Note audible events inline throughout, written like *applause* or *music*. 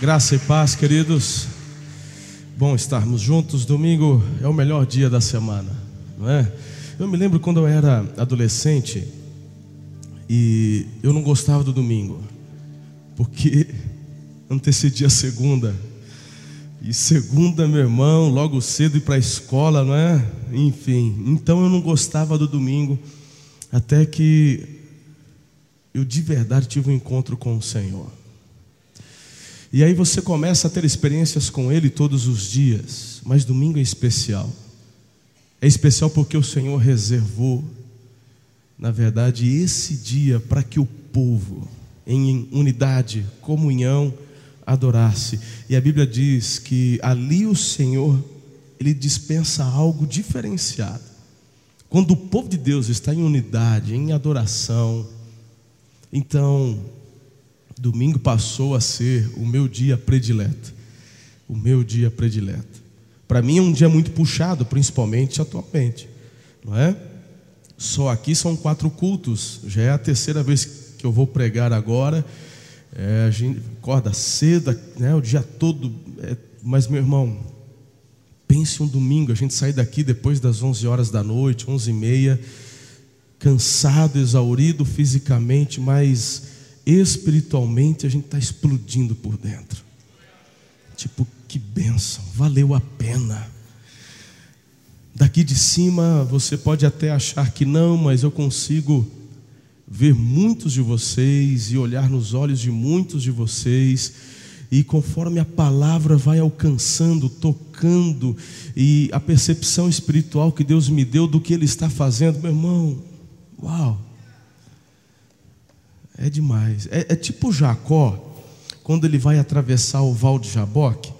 Graça e paz, queridos. Bom estarmos juntos. Domingo é o melhor dia da semana, não é? Eu me lembro quando eu era adolescente e eu não gostava do domingo, porque *laughs* antecedia a segunda. E segunda, meu irmão, logo cedo ir para a escola, não é? Enfim, então eu não gostava do domingo, até que eu de verdade tive um encontro com o Senhor. E aí você começa a ter experiências com Ele todos os dias, mas domingo é especial. É especial porque o Senhor reservou, na verdade, esse dia para que o povo, em unidade, comunhão, adorasse. E a Bíblia diz que ali o Senhor, Ele dispensa algo diferenciado. Quando o povo de Deus está em unidade, em adoração, então domingo passou a ser o meu dia predileto. O meu dia predileto. Para mim é um dia muito puxado, principalmente atualmente, não é? Só aqui são quatro cultos, já é a terceira vez que eu vou pregar agora. É, a gente acorda cedo, né, o dia todo. É, mas, meu irmão, pense um domingo, a gente sai daqui depois das 11 horas da noite, 11 e meia, cansado, exaurido fisicamente, mas espiritualmente a gente está explodindo por dentro. Tipo, que bênção, valeu a pena. Daqui de cima você pode até achar que não, mas eu consigo ver muitos de vocês e olhar nos olhos de muitos de vocês, e conforme a palavra vai alcançando, tocando, e a percepção espiritual que Deus me deu do que Ele está fazendo, meu irmão, uau! É demais. É, é tipo Jacó, quando ele vai atravessar o val de Jaboque.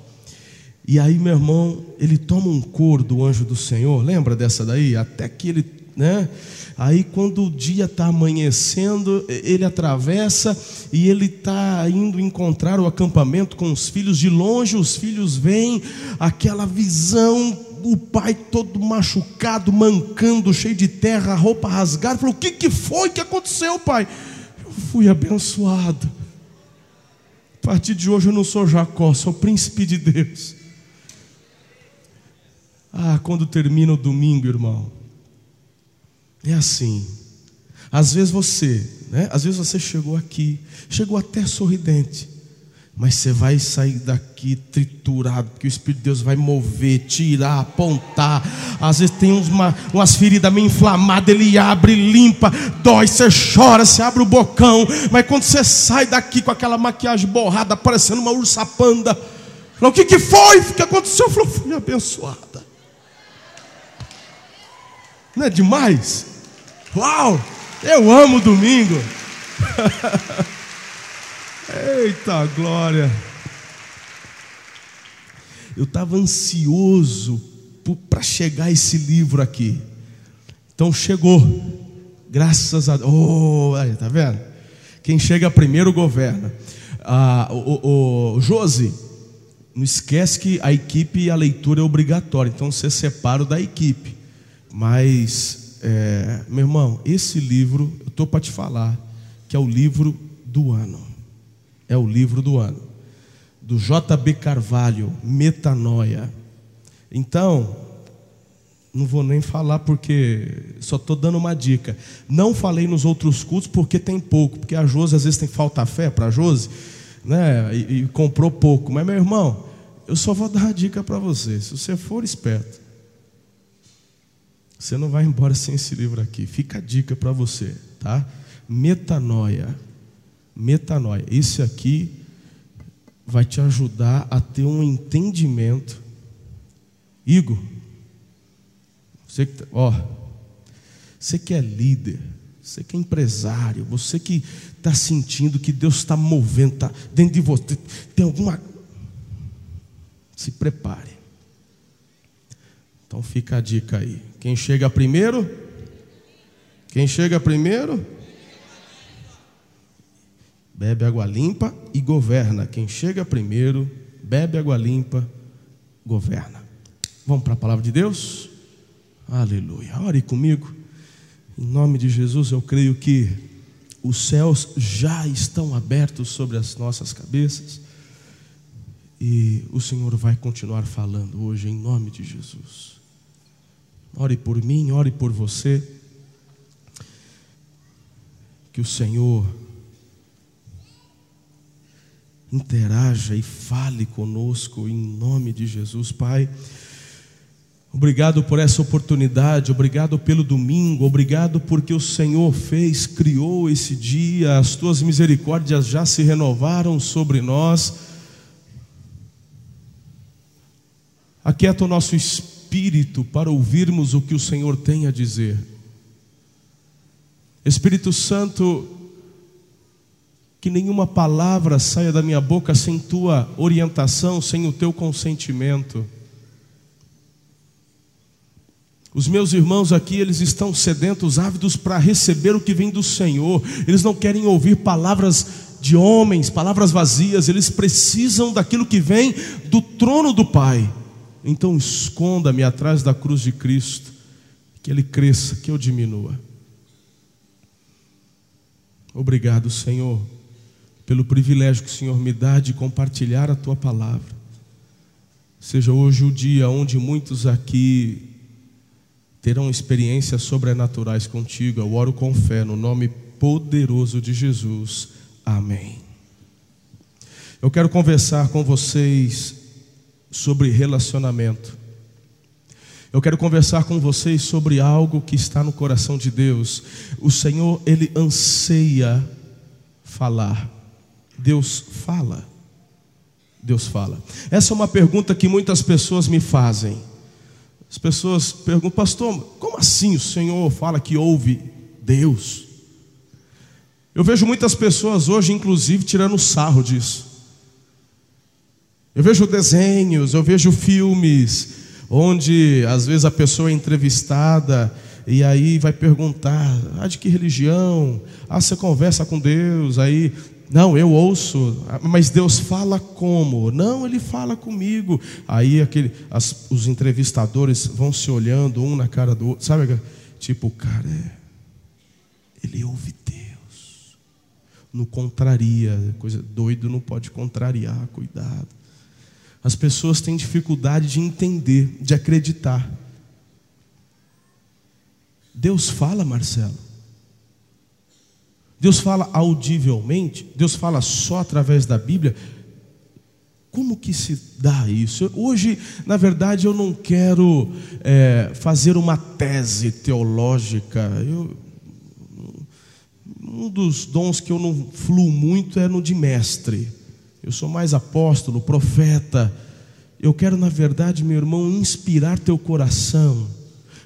E aí, meu irmão, ele toma um couro do anjo do Senhor, lembra dessa daí? Até que ele, né? Aí, quando o dia está amanhecendo, ele atravessa e ele está indo encontrar o acampamento com os filhos. De longe, os filhos veem aquela visão, o pai todo machucado, mancando, cheio de terra, roupa rasgada. Falou: O que, que foi que aconteceu, pai? Fui abençoado. A partir de hoje eu não sou Jacó, sou príncipe de Deus. Ah, quando termina o domingo, irmão, é assim. Às vezes você, né? Às vezes você chegou aqui, chegou até sorridente, mas você vai sair daqui triturado, porque o Espírito de Deus vai mover, tirar, apontar. Às vezes tem uma, umas feridas meio inflamadas, ele abre, limpa, dói, você chora, você abre o bocão. Mas quando você sai daqui com aquela maquiagem borrada, parecendo uma ursa panda, o que, que foi? O que aconteceu? Falou, fui abençoada. Não é demais? Uau! Eu amo domingo. *laughs* Eita glória! Eu estava ansioso para chegar esse livro aqui. Então chegou. Graças a Deus. Oh, tá vendo? Quem chega primeiro governa. Ah, o, o, o Josi, não esquece que a equipe e a leitura é obrigatória. Então você separa da equipe. Mas, é, meu irmão, esse livro, eu estou para te falar, que é o livro do ano é o livro do ano. Do J.B. Carvalho, Metanoia. Então, não vou nem falar porque só estou dando uma dica. Não falei nos outros cultos porque tem pouco, porque a Josi às vezes tem falta fé para a Josi, né? E, e, comprou pouco. Mas meu irmão, eu só vou *laughs* dar uma dica para você. Se você for esperto, você não vai embora sem esse livro aqui. Fica a dica para você, tá? Metanoia metanoia. Isso aqui vai te ajudar a ter um entendimento. Igor, você que, tá, ó, você que é líder, você que é empresário, você que está sentindo que Deus está movendo, está dentro de você, tem alguma. Se prepare. Então fica a dica aí. Quem chega primeiro? Quem chega primeiro? Bebe água limpa e governa. Quem chega primeiro, bebe água limpa, governa. Vamos para a palavra de Deus? Aleluia. Ore comigo. Em nome de Jesus, eu creio que os céus já estão abertos sobre as nossas cabeças. E o Senhor vai continuar falando hoje em nome de Jesus. Ore por mim, ore por você. Que o Senhor interaja e fale conosco em nome de Jesus, Pai. Obrigado por essa oportunidade, obrigado pelo domingo, obrigado porque o Senhor fez, criou esse dia, as tuas misericórdias já se renovaram sobre nós. Aquieta o nosso espírito para ouvirmos o que o Senhor tem a dizer. Espírito Santo, que nenhuma palavra saia da minha boca sem tua orientação, sem o teu consentimento. Os meus irmãos aqui, eles estão sedentos, ávidos para receber o que vem do Senhor. Eles não querem ouvir palavras de homens, palavras vazias, eles precisam daquilo que vem do trono do Pai. Então esconda-me atrás da cruz de Cristo, que ele cresça, que eu diminua. Obrigado, Senhor, pelo privilégio que o Senhor me dá de compartilhar a tua palavra. Seja hoje o dia onde muitos aqui terão experiências sobrenaturais contigo. Eu oro com fé no nome poderoso de Jesus. Amém. Eu quero conversar com vocês sobre relacionamento. Eu quero conversar com vocês sobre algo que está no coração de Deus. O Senhor, ele anseia falar. Deus fala. Deus fala. Essa é uma pergunta que muitas pessoas me fazem. As pessoas perguntam, pastor, como assim o Senhor fala que ouve Deus? Eu vejo muitas pessoas hoje, inclusive, tirando sarro disso. Eu vejo desenhos, eu vejo filmes, onde às vezes a pessoa é entrevistada e aí vai perguntar: ah, de que religião? Ah, você conversa com Deus, aí não, eu ouço, mas Deus fala como? Não, Ele fala comigo. Aí aquele, as, os entrevistadores vão se olhando um na cara do outro, sabe? Tipo, cara, é, ele ouve Deus. Não contraria, coisa doido não pode contrariar, cuidado. As pessoas têm dificuldade de entender, de acreditar. Deus fala, Marcelo. Deus fala audivelmente, Deus fala só através da Bíblia. Como que se dá isso? Hoje, na verdade, eu não quero é, fazer uma tese teológica. Eu, um dos dons que eu não fluo muito é no de mestre. Eu sou mais apóstolo, profeta. Eu quero, na verdade, meu irmão, inspirar teu coração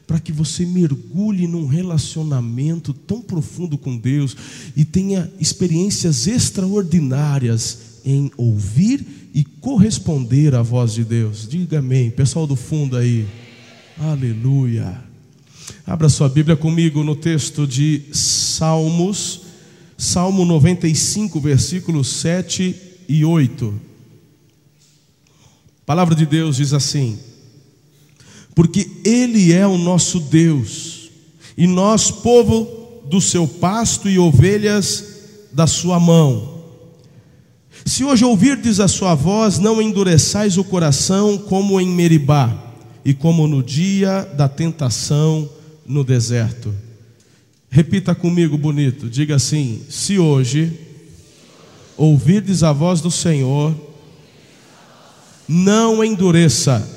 para que você mergulhe num relacionamento tão profundo com Deus e tenha experiências extraordinárias em ouvir e corresponder à voz de Deus. Diga amém, pessoal do fundo aí. Aleluia. Abra sua Bíblia comigo no texto de Salmos, Salmo 95, versículos 7 e 8. A palavra de Deus diz assim: porque Ele é o nosso Deus, e nós, povo do seu pasto e ovelhas da sua mão. Se hoje ouvirdes a sua voz, não endureçais o coração como em Meribá, e como no dia da tentação no deserto. Repita comigo, bonito, diga assim: se hoje ouvirdes a voz do Senhor, não endureça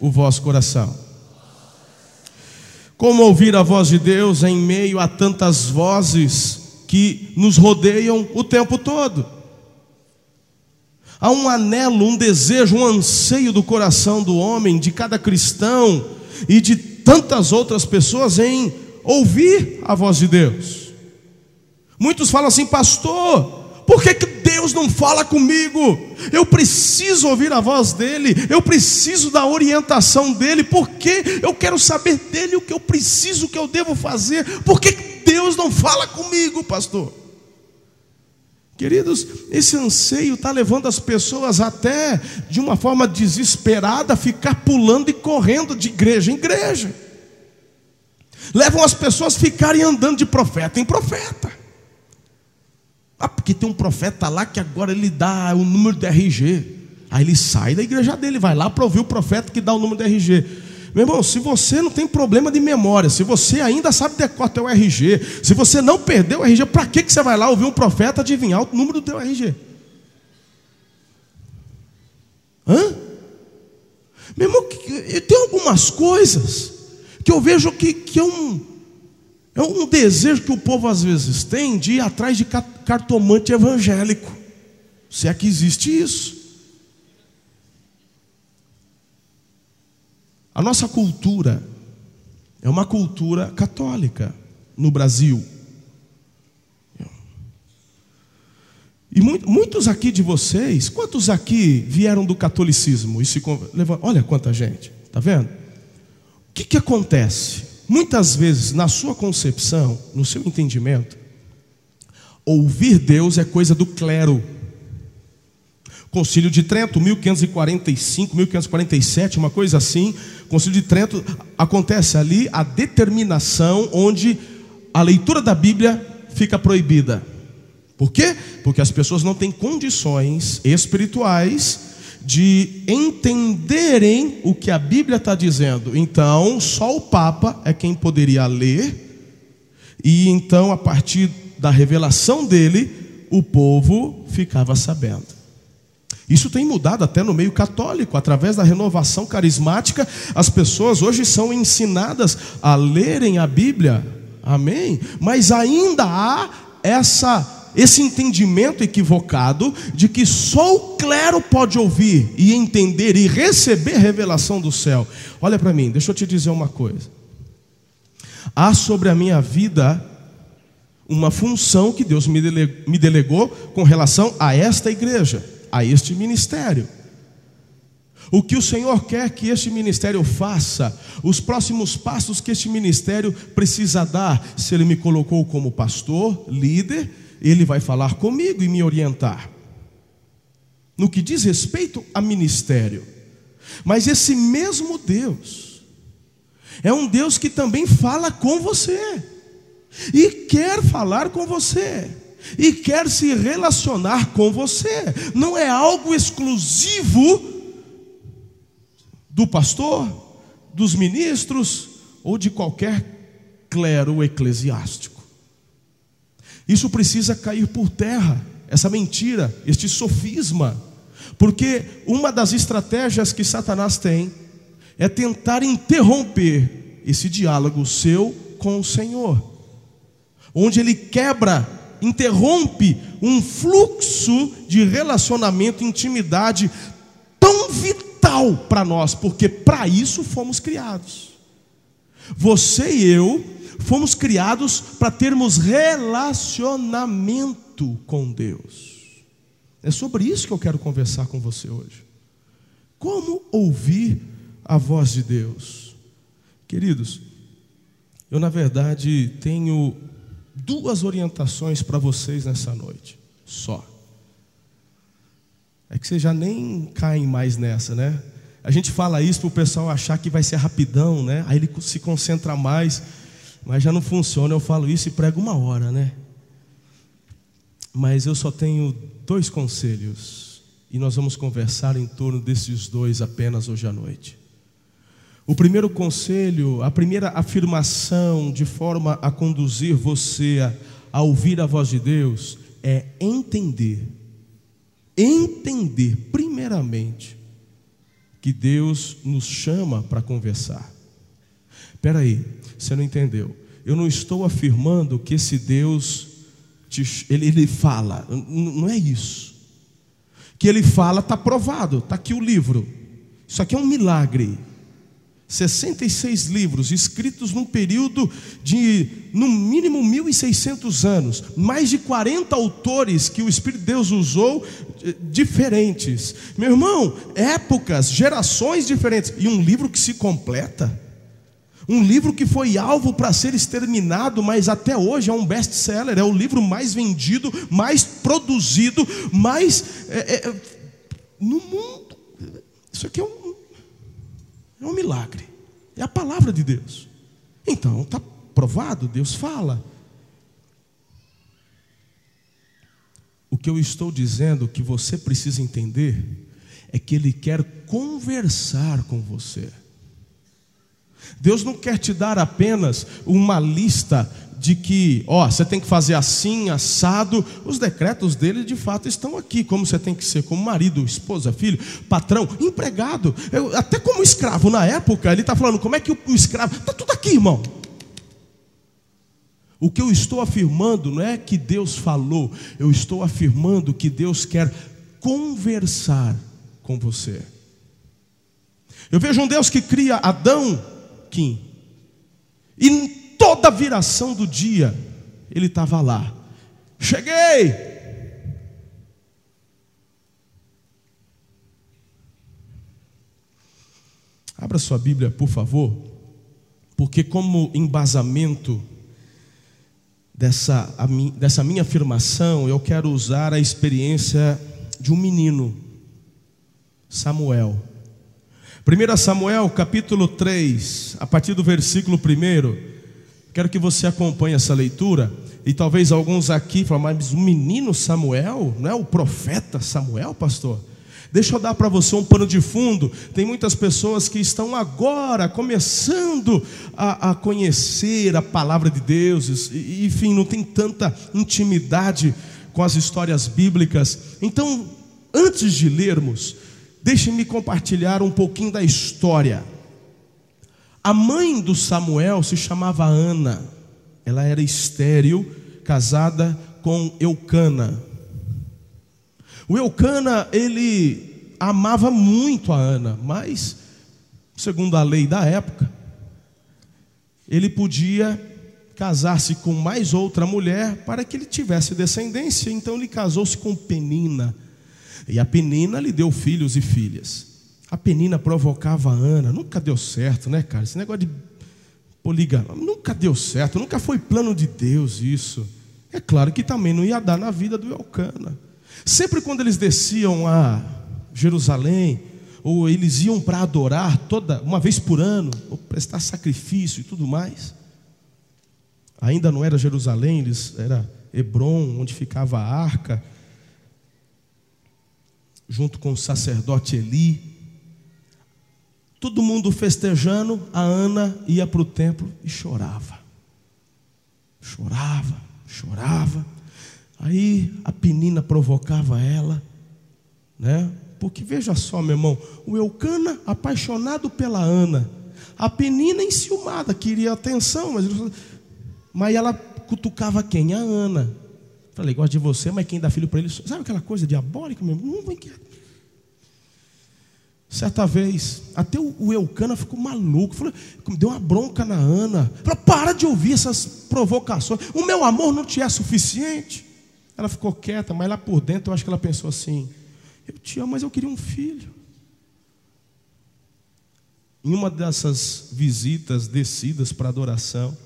o vosso coração. Como ouvir a voz de Deus em meio a tantas vozes que nos rodeiam o tempo todo? Há um anelo, um desejo, um anseio do coração do homem, de cada cristão e de tantas outras pessoas em ouvir a voz de Deus. Muitos falam assim, pastor, por que, que Deus não fala comigo? Eu preciso ouvir a voz dEle, eu preciso da orientação dEle, porque eu quero saber dEle o que eu preciso, o que eu devo fazer. Por que, que Deus não fala comigo, pastor? Queridos, esse anseio está levando as pessoas até de uma forma desesperada a ficar pulando e correndo de igreja em igreja. Levam as pessoas a ficarem andando de profeta em profeta. Ah, porque tem um profeta lá que agora ele dá o número do RG. Aí ele sai da igreja dele, vai lá para ouvir o profeta que dá o número do RG. Meu irmão, se você não tem problema de memória, se você ainda sabe decorar teu RG, se você não perdeu o RG, para que, que você vai lá ouvir um profeta adivinhar o número do teu RG? Hã? Meu irmão, tem algumas coisas que eu vejo que, que é, um, é um desejo que o povo às vezes tem de ir atrás de cartomante evangélico. Se é que existe isso. A nossa cultura é uma cultura católica no Brasil. E muitos aqui de vocês, quantos aqui vieram do catolicismo e se olha quanta gente, tá vendo? O que, que acontece? Muitas vezes, na sua concepção, no seu entendimento, ouvir Deus é coisa do clero. Concílio de Trento, 1545, 1547, uma coisa assim. Concílio de Trento acontece ali a determinação onde a leitura da Bíblia fica proibida. Por quê? Porque as pessoas não têm condições espirituais de entenderem o que a Bíblia está dizendo. Então, só o Papa é quem poderia ler, e então, a partir da revelação dele, o povo ficava sabendo. Isso tem mudado até no meio católico, através da renovação carismática, as pessoas hoje são ensinadas a lerem a Bíblia, amém? Mas ainda há essa esse entendimento equivocado de que só o clero pode ouvir e entender e receber revelação do céu. Olha para mim, deixa eu te dizer uma coisa. Há sobre a minha vida uma função que Deus me delegou com relação a esta igreja, a este ministério. O que o Senhor quer que este ministério faça, os próximos passos que este ministério precisa dar, se Ele me colocou como pastor, líder, ele vai falar comigo e me orientar. No que diz respeito a ministério. Mas esse mesmo Deus é um Deus que também fala com você. E quer falar com você. E quer se relacionar com você. Não é algo exclusivo do pastor, dos ministros ou de qualquer clero eclesiástico. Isso precisa cair por terra, essa mentira, este sofisma, porque uma das estratégias que Satanás tem é tentar interromper esse diálogo seu com o Senhor, onde ele quebra, interrompe um fluxo de relacionamento, intimidade tão vital para nós, porque para isso fomos criados. Você e eu fomos criados para termos relacionamento com Deus. É sobre isso que eu quero conversar com você hoje. Como ouvir a voz de Deus? Queridos, eu na verdade tenho duas orientações para vocês nessa noite, só. É que vocês já nem caem mais nessa, né? A gente fala isso para o pessoal achar que vai ser rapidão, né? Aí ele se concentra mais mas já não funciona. Eu falo isso e prego uma hora, né? Mas eu só tenho dois conselhos e nós vamos conversar em torno desses dois apenas hoje à noite. O primeiro conselho, a primeira afirmação de forma a conduzir você a, a ouvir a voz de Deus é entender. Entender, primeiramente, que Deus nos chama para conversar. Espera aí, você não entendeu. Eu não estou afirmando que esse Deus, te, ele, ele fala, não é isso. Que ele fala, está provado, está aqui o livro. Isso aqui é um milagre. 66 livros escritos num período de no mínimo 1600 anos, mais de 40 autores que o Espírito de Deus usou eh, diferentes. Meu irmão, épocas, gerações diferentes e um livro que se completa. Um livro que foi alvo para ser exterminado, mas até hoje é um best-seller, é o livro mais vendido, mais produzido, mais é, é, no mundo. Isso aqui é um, é um milagre, é a palavra de Deus. Então, está provado, Deus fala. que eu estou dizendo que você precisa entender é que Ele quer conversar com você. Deus não quer te dar apenas uma lista de que, ó, você tem que fazer assim, assado. Os decretos dele de fato estão aqui, como você tem que ser como marido, esposa, filho, patrão, empregado, Eu, até como escravo na época, ele está falando como é que o, o escravo, está tudo aqui, irmão. O que eu estou afirmando não é que Deus falou, eu estou afirmando que Deus quer conversar com você. Eu vejo um Deus que cria Adão, Kim, e toda viração do dia, ele estava lá. Cheguei! Abra sua Bíblia, por favor, porque, como embasamento dessa, dessa minha afirmação, eu quero usar a experiência de um menino, Samuel. 1 Samuel capítulo 3, a partir do versículo 1, quero que você acompanhe essa leitura. E talvez alguns aqui falem, mas o menino Samuel, não é o profeta Samuel, pastor? Deixa eu dar para você um pano de fundo. Tem muitas pessoas que estão agora começando a, a conhecer a palavra de Deus, e, enfim, não tem tanta intimidade com as histórias bíblicas. Então, antes de lermos, deixe-me compartilhar um pouquinho da história. A mãe do Samuel se chamava Ana, ela era estéril, casada com Eucana. O Eucana, ele amava muito a Ana, mas, segundo a lei da época, ele podia casar-se com mais outra mulher para que ele tivesse descendência, então ele casou-se com Penina. E a Penina lhe deu filhos e filhas. A Penina provocava a Ana, nunca deu certo, né, cara? Esse negócio de poligamia, nunca deu certo, nunca foi plano de Deus isso. É claro que também não ia dar na vida do Elcana. Sempre quando eles desciam a Jerusalém, ou eles iam para adorar toda uma vez por ano, ou prestar sacrifício e tudo mais. Ainda não era Jerusalém, eles era Hebron, onde ficava a arca, junto com o sacerdote Eli. Todo mundo festejando, a Ana ia para o templo e chorava. Chorava, chorava. Aí a penina provocava ela, né? Porque veja só, meu irmão, o Eucana apaixonado pela Ana, a penina enciumada, queria atenção, mas, mas ela cutucava quem? A Ana. Falei, gosto de você, mas quem dá filho para ele, sabe aquela coisa diabólica mesmo? Não vem que Certa vez, até o Eucana ficou maluco, falou, deu uma bronca na Ana. Falou, para de ouvir essas provocações. O meu amor não te é suficiente. Ela ficou quieta, mas lá por dentro eu acho que ela pensou assim: Eu te amo, mas eu queria um filho. Em uma dessas visitas descidas para adoração,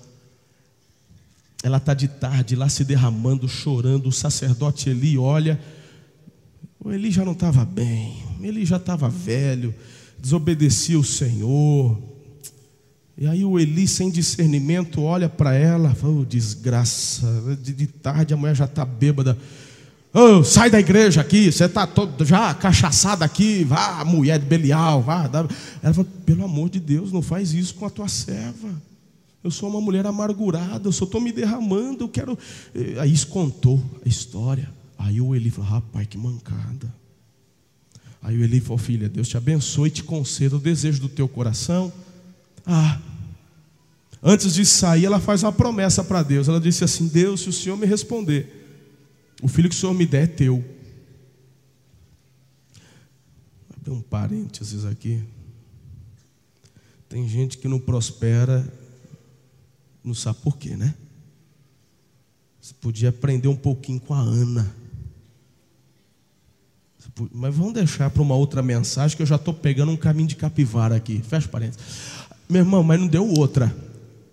ela está de tarde lá se derramando, chorando. O sacerdote Eli olha, o Eli já não estava bem, ele já estava velho, desobedecia o Senhor, e aí o Eli, sem discernimento, olha para ela, oh, desgraça, de, de, tarde a mulher já está bêbada. Oh, sai da igreja aqui, você está todo já cachaçada aqui, vá, mulher de Belial, vá. Ela fala, pelo amor de Deus, não faz isso com a tua serva. Eu sou uma mulher amargurada, eu só estou me derramando, eu quero. Aí contou a história. Aí o Eli falou, rapaz, que mancada. Aí o Eli falou, filha, Deus te abençoe e te conceda o desejo do teu coração ah, antes de sair, ela faz uma promessa para Deus. Ela disse assim: Deus, se o Senhor me responder, o filho que o Senhor me der é teu. Abrir um parênteses aqui. Tem gente que não prospera, não sabe por quê, né? Você podia aprender um pouquinho com a Ana. Mas vamos deixar para uma outra mensagem que eu já estou pegando um caminho de capivara aqui. Fecha parênteses. Meu irmão, mas não deu outra.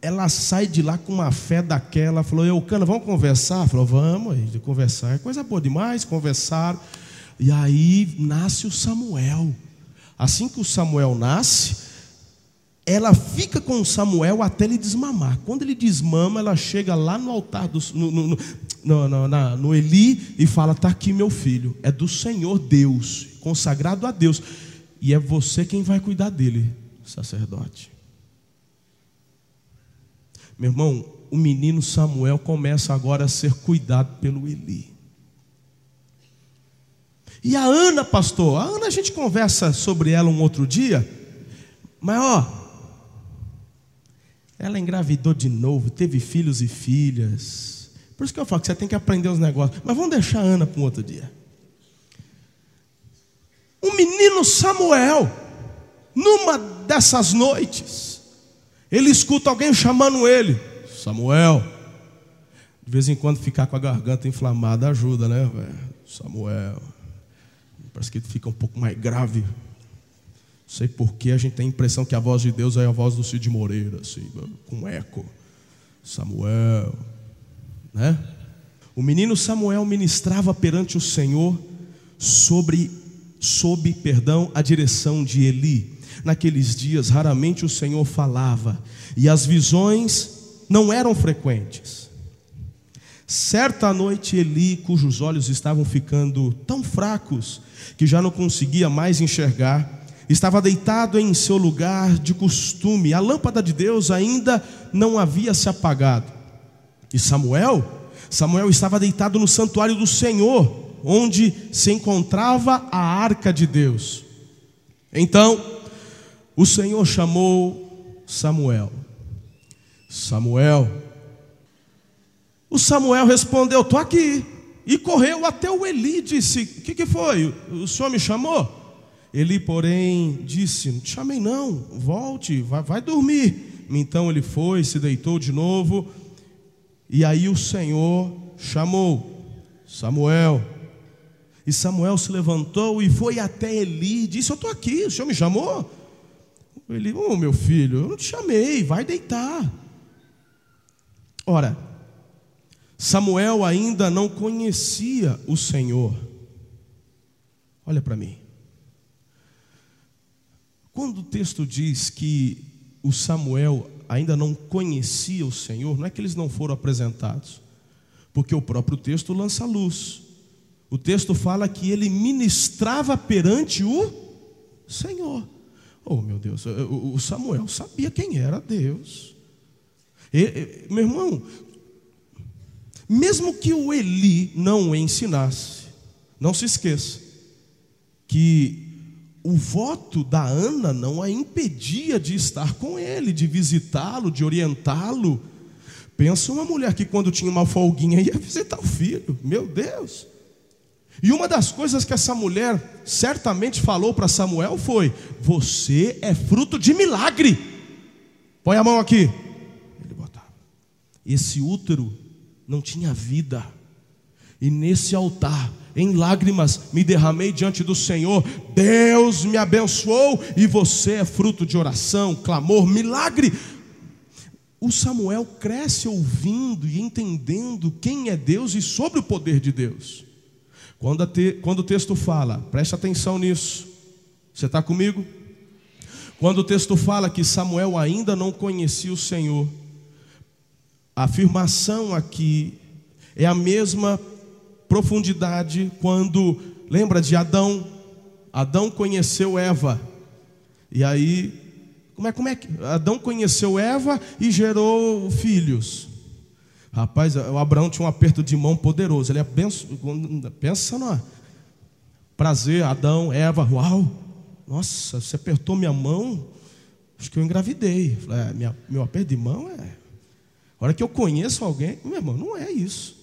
Ela sai de lá com uma fé daquela, falou: Eucana, vamos conversar? Falou: Vamos, de conversar. É coisa boa demais, conversaram. E aí nasce o Samuel. Assim que o Samuel nasce, ela fica com Samuel até ele desmamar. Quando ele desmama, ela chega lá no altar, do, no, no, no, no, no Eli, e fala: Está aqui meu filho, é do Senhor Deus, consagrado a Deus, e é você quem vai cuidar dele, sacerdote. Meu irmão, o menino Samuel começa agora a ser cuidado pelo Eli. E a Ana, pastor, a Ana a gente conversa sobre ela um outro dia, mas ó, ela engravidou de novo, teve filhos e filhas. Por isso que eu falo que você tem que aprender os negócios. Mas vamos deixar a Ana para um outro dia. O menino Samuel, numa dessas noites, ele escuta alguém chamando ele: Samuel. De vez em quando ficar com a garganta inflamada ajuda, né, velho? Samuel. Parece que fica um pouco mais grave sei porquê, a gente tem a impressão que a voz de Deus é a voz do Cid Moreira, assim, com eco. Samuel, né? O menino Samuel ministrava perante o Senhor sobre, sob, perdão, a direção de Eli. Naqueles dias, raramente o Senhor falava, e as visões não eram frequentes. Certa noite, Eli, cujos olhos estavam ficando tão fracos que já não conseguia mais enxergar, estava deitado em seu lugar de costume, a lâmpada de Deus ainda não havia se apagado. E Samuel, Samuel estava deitado no santuário do Senhor, onde se encontrava a arca de Deus. Então, o Senhor chamou Samuel. Samuel. O Samuel respondeu: Estou aqui. E correu até o Eli e disse: O que, que foi? O senhor me chamou? Ele, porém, disse: Não te chamei, não, volte, vai, vai dormir. Então ele foi, se deitou de novo, e aí o Senhor chamou Samuel. E Samuel se levantou e foi até Eli e disse: Eu estou aqui, o senhor me chamou? Ele, oh meu filho, eu não te chamei, vai deitar. Ora, Samuel ainda não conhecia o Senhor. Olha para mim. Quando o texto diz que o Samuel ainda não conhecia o Senhor, não é que eles não foram apresentados, porque o próprio texto lança luz. O texto fala que ele ministrava perante o Senhor. Oh, meu Deus, o Samuel sabia quem era Deus. E, meu irmão, mesmo que o Eli não o ensinasse, não se esqueça que o voto da Ana não a impedia de estar com ele, de visitá-lo, de orientá-lo. Pensa uma mulher que quando tinha uma folguinha ia visitar o filho, meu Deus. E uma das coisas que essa mulher certamente falou para Samuel foi: Você é fruto de milagre. Põe a mão aqui. Ele botava. Esse útero não tinha vida. E nesse altar em lágrimas me derramei diante do Senhor. Deus me abençoou e você é fruto de oração, clamor, milagre. O Samuel cresce ouvindo e entendendo quem é Deus e sobre o poder de Deus. Quando, te, quando o texto fala, preste atenção nisso. Você está comigo? Quando o texto fala que Samuel ainda não conhecia o Senhor, a afirmação aqui é a mesma profundidade quando, lembra de Adão? Adão conheceu Eva. E aí, como é, como é que Adão conheceu Eva e gerou filhos? Rapaz, o Abraão tinha um aperto de mão poderoso. Ele pensa, no prazer, Adão, Eva, uau. Nossa, você apertou minha mão, acho que eu engravidei. É, minha, meu aperto de mão é. A hora que eu conheço alguém, meu irmão, não é isso.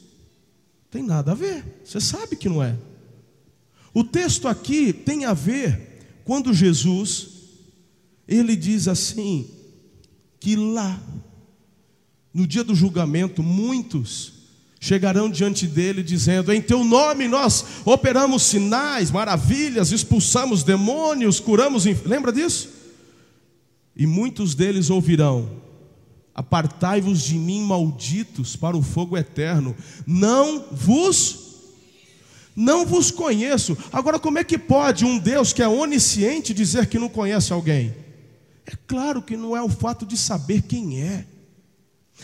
Tem nada a ver. Você sabe que não é. O texto aqui tem a ver quando Jesus ele diz assim que lá no dia do julgamento muitos chegarão diante dele dizendo: Em teu nome nós operamos sinais, maravilhas, expulsamos demônios, curamos. Lembra disso? E muitos deles ouvirão: Apartai-vos de mim, malditos, para o fogo eterno. Não vos não vos conheço. Agora, como é que pode um Deus que é onisciente dizer que não conhece alguém? É claro que não é o fato de saber quem é.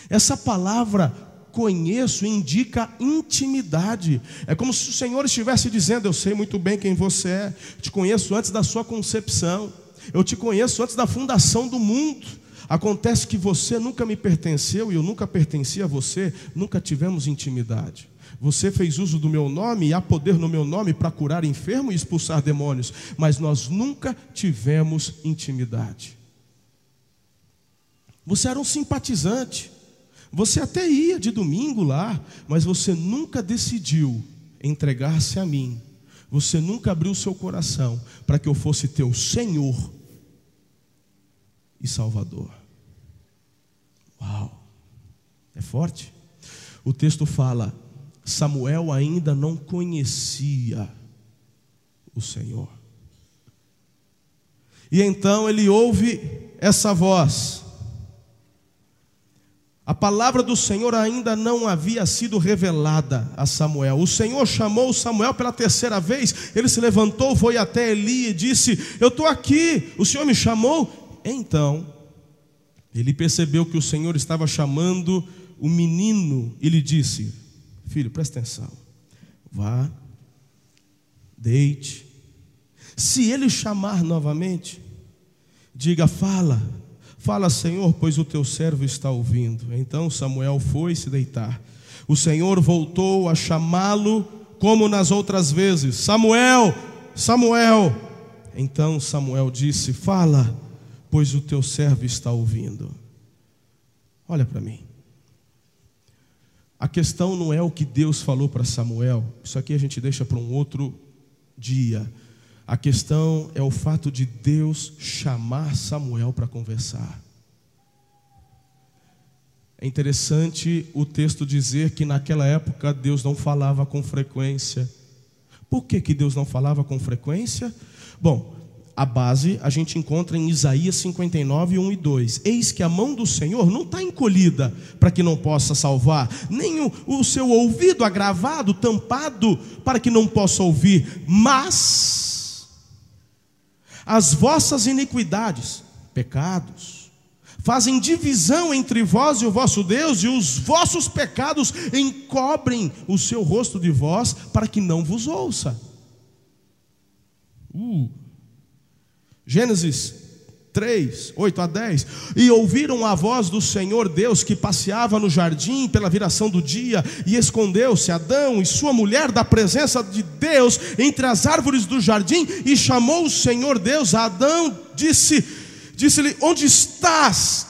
Essa palavra conheço indica intimidade. É como se o Senhor estivesse dizendo: Eu sei muito bem quem você é, te conheço antes da sua concepção, eu te conheço antes da fundação do mundo. Acontece que você nunca me pertenceu e eu nunca pertenci a você, nunca tivemos intimidade. Você fez uso do meu nome e há poder no meu nome para curar enfermo e expulsar demônios, mas nós nunca tivemos intimidade. Você era um simpatizante, você até ia de domingo lá, mas você nunca decidiu entregar-se a mim. Você nunca abriu seu coração para que eu fosse teu Senhor e Salvador. Uau! É forte. O texto fala: Samuel ainda não conhecia o Senhor. E então ele ouve essa voz. A palavra do Senhor ainda não havia sido revelada a Samuel. O Senhor chamou Samuel pela terceira vez. Ele se levantou, foi até Eli e disse: Eu estou aqui. O Senhor me chamou. Então, ele percebeu que o Senhor estava chamando o menino e lhe disse: Filho, presta atenção. Vá, deite. Se ele chamar novamente, diga: Fala, fala, Senhor, pois o teu servo está ouvindo. Então Samuel foi se deitar. O Senhor voltou a chamá-lo como nas outras vezes: Samuel, Samuel. Então Samuel disse: Fala, pois o teu servo está ouvindo. Olha para mim. A questão não é o que Deus falou para Samuel, isso aqui a gente deixa para um outro dia. A questão é o fato de Deus chamar Samuel para conversar. É interessante o texto dizer que naquela época Deus não falava com frequência. Por que, que Deus não falava com frequência? Bom, a base a gente encontra em Isaías 59, 1 e 2. Eis que a mão do Senhor não está encolhida para que não possa salvar, nem o, o seu ouvido agravado, tampado, para que não possa ouvir, mas as vossas iniquidades, pecados, fazem divisão entre vós e o vosso Deus, e os vossos pecados encobrem o seu rosto de vós, para que não vos ouça. Uh, Gênesis 3, 8 a 10. E ouviram a voz do Senhor Deus que passeava no jardim pela viração do dia, e escondeu-se Adão e sua mulher da presença de Deus entre as árvores do jardim, e chamou o Senhor Deus a Adão, disse: Disse-lhe: Onde estás?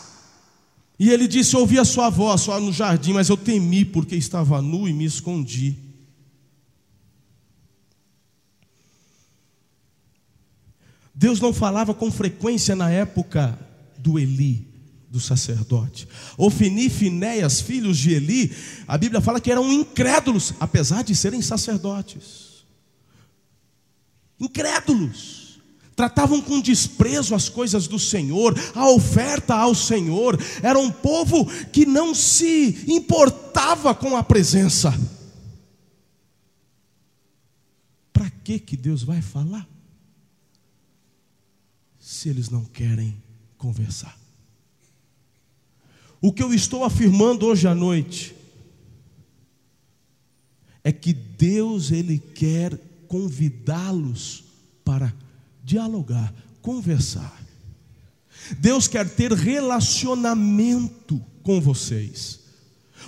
E ele disse: Ouvi a sua voz só no jardim, mas eu temi porque estava nu e me escondi. Deus não falava com frequência na época do Eli, do sacerdote. Ofini e Finéias, filhos de Eli, a Bíblia fala que eram incrédulos, apesar de serem sacerdotes. Incrédulos. Tratavam com desprezo as coisas do Senhor, a oferta ao Senhor. Era um povo que não se importava com a presença. Para que que Deus vai falar? Se eles não querem conversar. O que eu estou afirmando hoje à noite é que Deus ele quer convidá-los para dialogar, conversar. Deus quer ter relacionamento com vocês.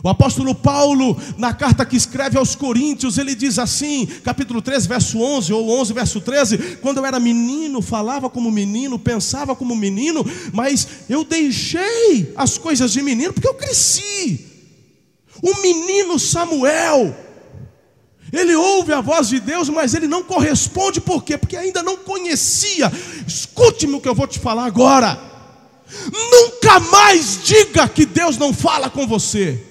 O apóstolo Paulo, na carta que escreve aos Coríntios, ele diz assim, capítulo 3, verso 11, ou 11, verso 13: Quando eu era menino, falava como menino, pensava como menino, mas eu deixei as coisas de menino porque eu cresci. O menino Samuel, ele ouve a voz de Deus, mas ele não corresponde, por quê? Porque ainda não conhecia. Escute-me o que eu vou te falar agora. Nunca mais diga que Deus não fala com você.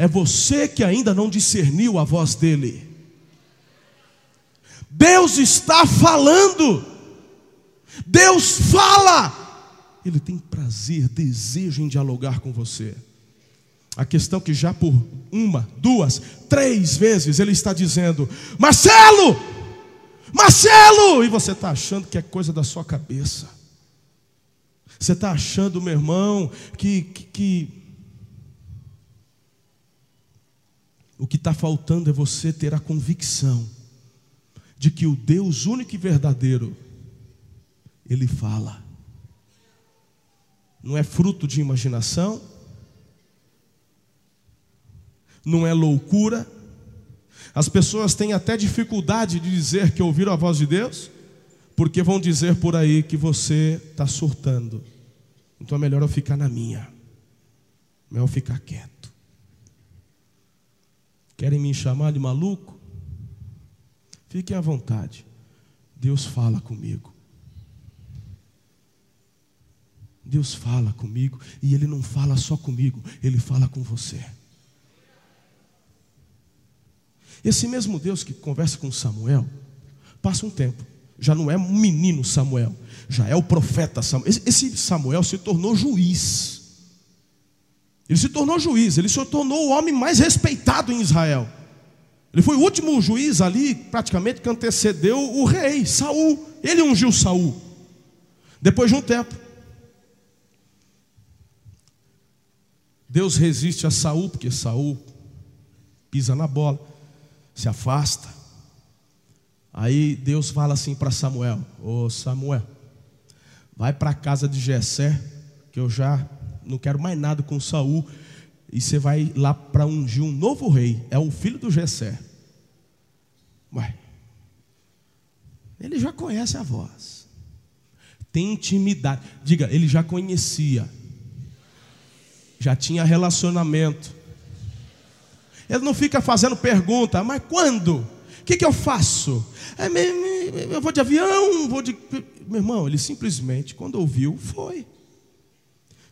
É você que ainda não discerniu a voz dele. Deus está falando. Deus fala. Ele tem prazer, desejo em dialogar com você. A questão que já por uma, duas, três vezes ele está dizendo: Marcelo, Marcelo, e você está achando que é coisa da sua cabeça. Você está achando, meu irmão, que, que, que o que está faltando é você ter a convicção de que o Deus único e verdadeiro, Ele fala. Não é fruto de imaginação, não é loucura. As pessoas têm até dificuldade de dizer que ouviram a voz de Deus, porque vão dizer por aí que você está surtando. Então é melhor eu ficar na minha, melhor eu ficar quieto. Querem me chamar de maluco? Fiquem à vontade, Deus fala comigo. Deus fala comigo e Ele não fala só comigo, Ele fala com você. Esse mesmo Deus que conversa com Samuel, passa um tempo, já não é um menino Samuel, já é o profeta Samuel. Esse Samuel se tornou juiz. Ele se tornou juiz, ele se tornou o homem mais respeitado em Israel. Ele foi o último juiz ali, praticamente, que antecedeu o rei, Saul. Ele ungiu Saul. Depois de um tempo, Deus resiste a Saul, porque Saul pisa na bola, se afasta. Aí Deus fala assim para Samuel: Ô Samuel, vai para a casa de Jessé, que eu já não quero mais nada com Saul, e você vai lá para ungir um novo rei, é o filho do Jessé. Ué, ele já conhece a voz, tem intimidade. Diga, ele já conhecia já tinha relacionamento. Ele não fica fazendo pergunta, mas quando? O que, que eu faço? É, eu vou de avião, vou de. Meu irmão, ele simplesmente, quando ouviu, foi.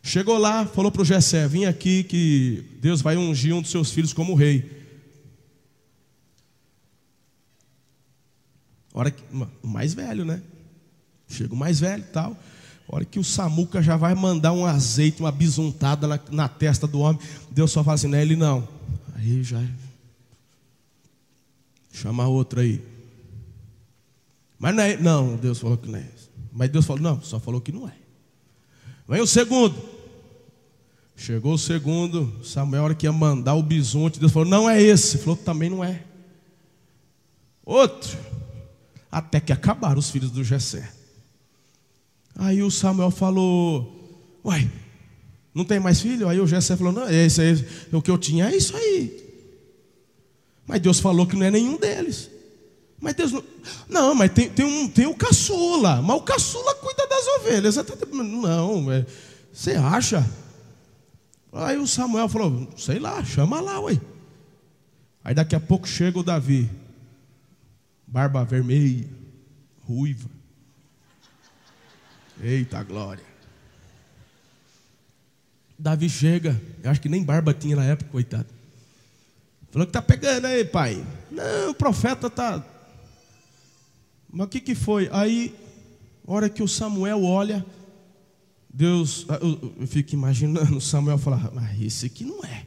Chegou lá, falou para o Jessé: Vim aqui que Deus vai ungir um dos seus filhos como rei. Hora que, o mais velho, né? Chega o mais velho e tal. Hora que o Samuca já vai mandar um azeite, uma bisuntada na, na testa do homem, Deus só fala assim: não é ele não. Aí já. Chama outro aí. Mas não é. Não, Deus falou que não é. Mas Deus falou: não, só falou que não é. Vem o segundo. Chegou o segundo, Samuel, hora que ia mandar o bisonte, Deus falou: não é esse. Ele falou: também não é. Outro. Até que acabaram os filhos do Jessé. Aí o Samuel falou: Uai, não tem mais filho? Aí o Jessé falou: Não, esse aí, o que eu tinha é isso aí. Mas Deus falou que não é nenhum deles. Mas Deus não. Não, mas tem, tem, um, tem o caçula. Mas o caçula cuida das ovelhas. Não, é, você acha? Aí o Samuel falou: Sei lá, chama lá, ué. Aí daqui a pouco chega o Davi, barba vermelha, ruiva. Eita glória. Davi chega, eu acho que nem barba tinha na época, coitado. Falou que tá pegando aí, pai. Não, o profeta tá. Mas o que que foi? Aí, hora que o Samuel olha, Deus, ah, eu, eu fico imaginando Samuel falar, mas esse aqui não é.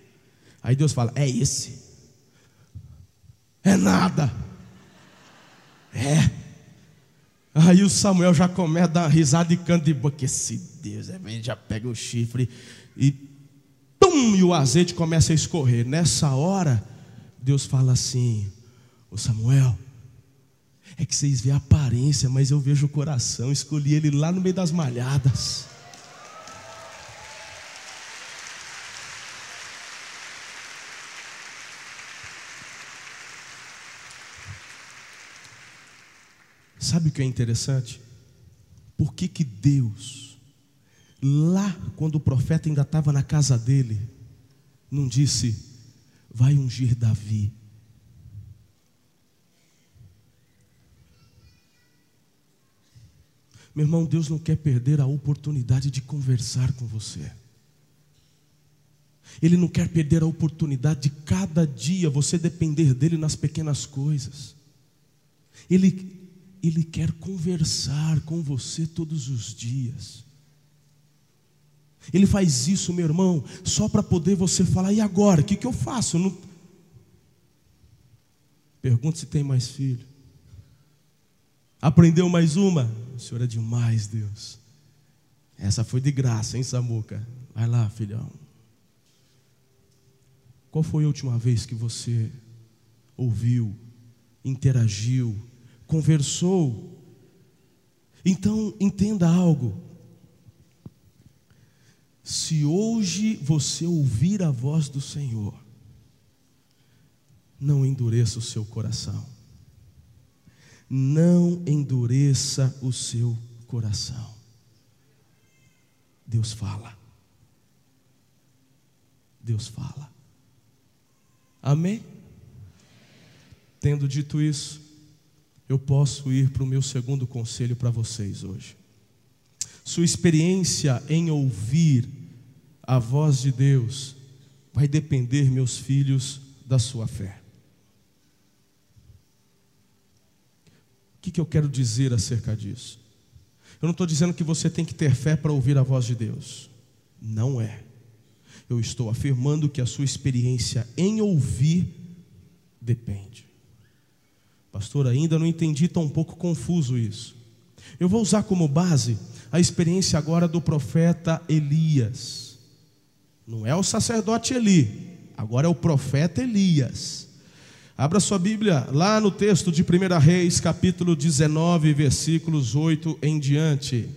Aí Deus fala, é esse. É nada. É. Aí o Samuel já começa a dar uma risada e canta de boca. Esse Deus, é bem, já pega o chifre e pum, e o azeite começa a escorrer. Nessa hora, Deus fala assim: Ô Samuel, é que vocês veem a aparência, mas eu vejo o coração. Escolhi ele lá no meio das malhadas. Sabe o que é interessante? Por que, que Deus, lá quando o profeta ainda estava na casa dele, não disse, vai ungir Davi? Meu irmão, Deus não quer perder a oportunidade de conversar com você. Ele não quer perder a oportunidade de cada dia você depender dele nas pequenas coisas. Ele ele quer conversar com você todos os dias. Ele faz isso, meu irmão, só para poder você falar, e agora? O que, que eu faço? Não... Pergunta se tem mais filho. Aprendeu mais uma? O Senhor é demais, Deus. Essa foi de graça, hein, Samuca? Vai lá, filhão. Qual foi a última vez que você ouviu, interagiu, conversou? Então, entenda algo. Se hoje você ouvir a voz do Senhor, não endureça o seu coração. Não endureça o seu coração. Deus fala. Deus fala. Amém? Tendo dito isso, eu posso ir para o meu segundo conselho para vocês hoje. Sua experiência em ouvir a voz de Deus vai depender, meus filhos, da sua fé. Que, que eu quero dizer acerca disso? Eu não estou dizendo que você tem que ter fé para ouvir a voz de Deus. Não é. Eu estou afirmando que a sua experiência em ouvir depende. Pastor, ainda não entendi, um pouco confuso isso. Eu vou usar como base a experiência agora do profeta Elias. Não é o sacerdote Eli, agora é o profeta Elias. Abra sua Bíblia lá no texto de 1 Reis, capítulo 19, versículos 8 em diante.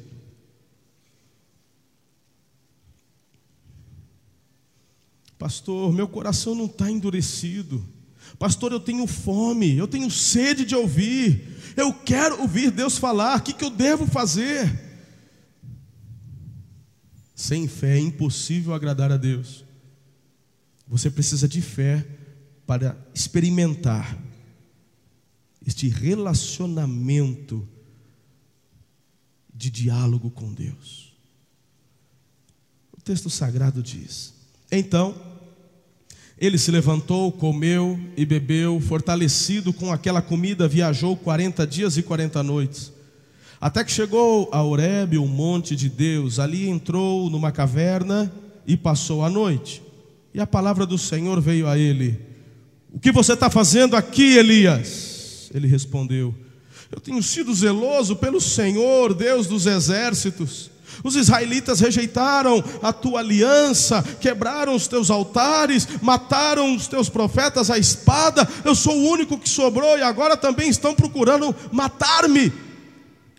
Pastor, meu coração não está endurecido. Pastor, eu tenho fome, eu tenho sede de ouvir. Eu quero ouvir Deus falar. O que, que eu devo fazer? Sem fé é impossível agradar a Deus. Você precisa de fé para experimentar este relacionamento de diálogo com Deus. O texto sagrado diz: Então, ele se levantou, comeu e bebeu, fortalecido com aquela comida, viajou 40 dias e 40 noites. Até que chegou a Horebe, o monte de Deus, ali entrou numa caverna e passou a noite. E a palavra do Senhor veio a ele: O que você está fazendo aqui, Elias? Ele respondeu: Eu tenho sido zeloso pelo Senhor, Deus dos exércitos. Os israelitas rejeitaram a tua aliança, quebraram os teus altares, mataram os teus profetas à espada. Eu sou o único que sobrou e agora também estão procurando matar-me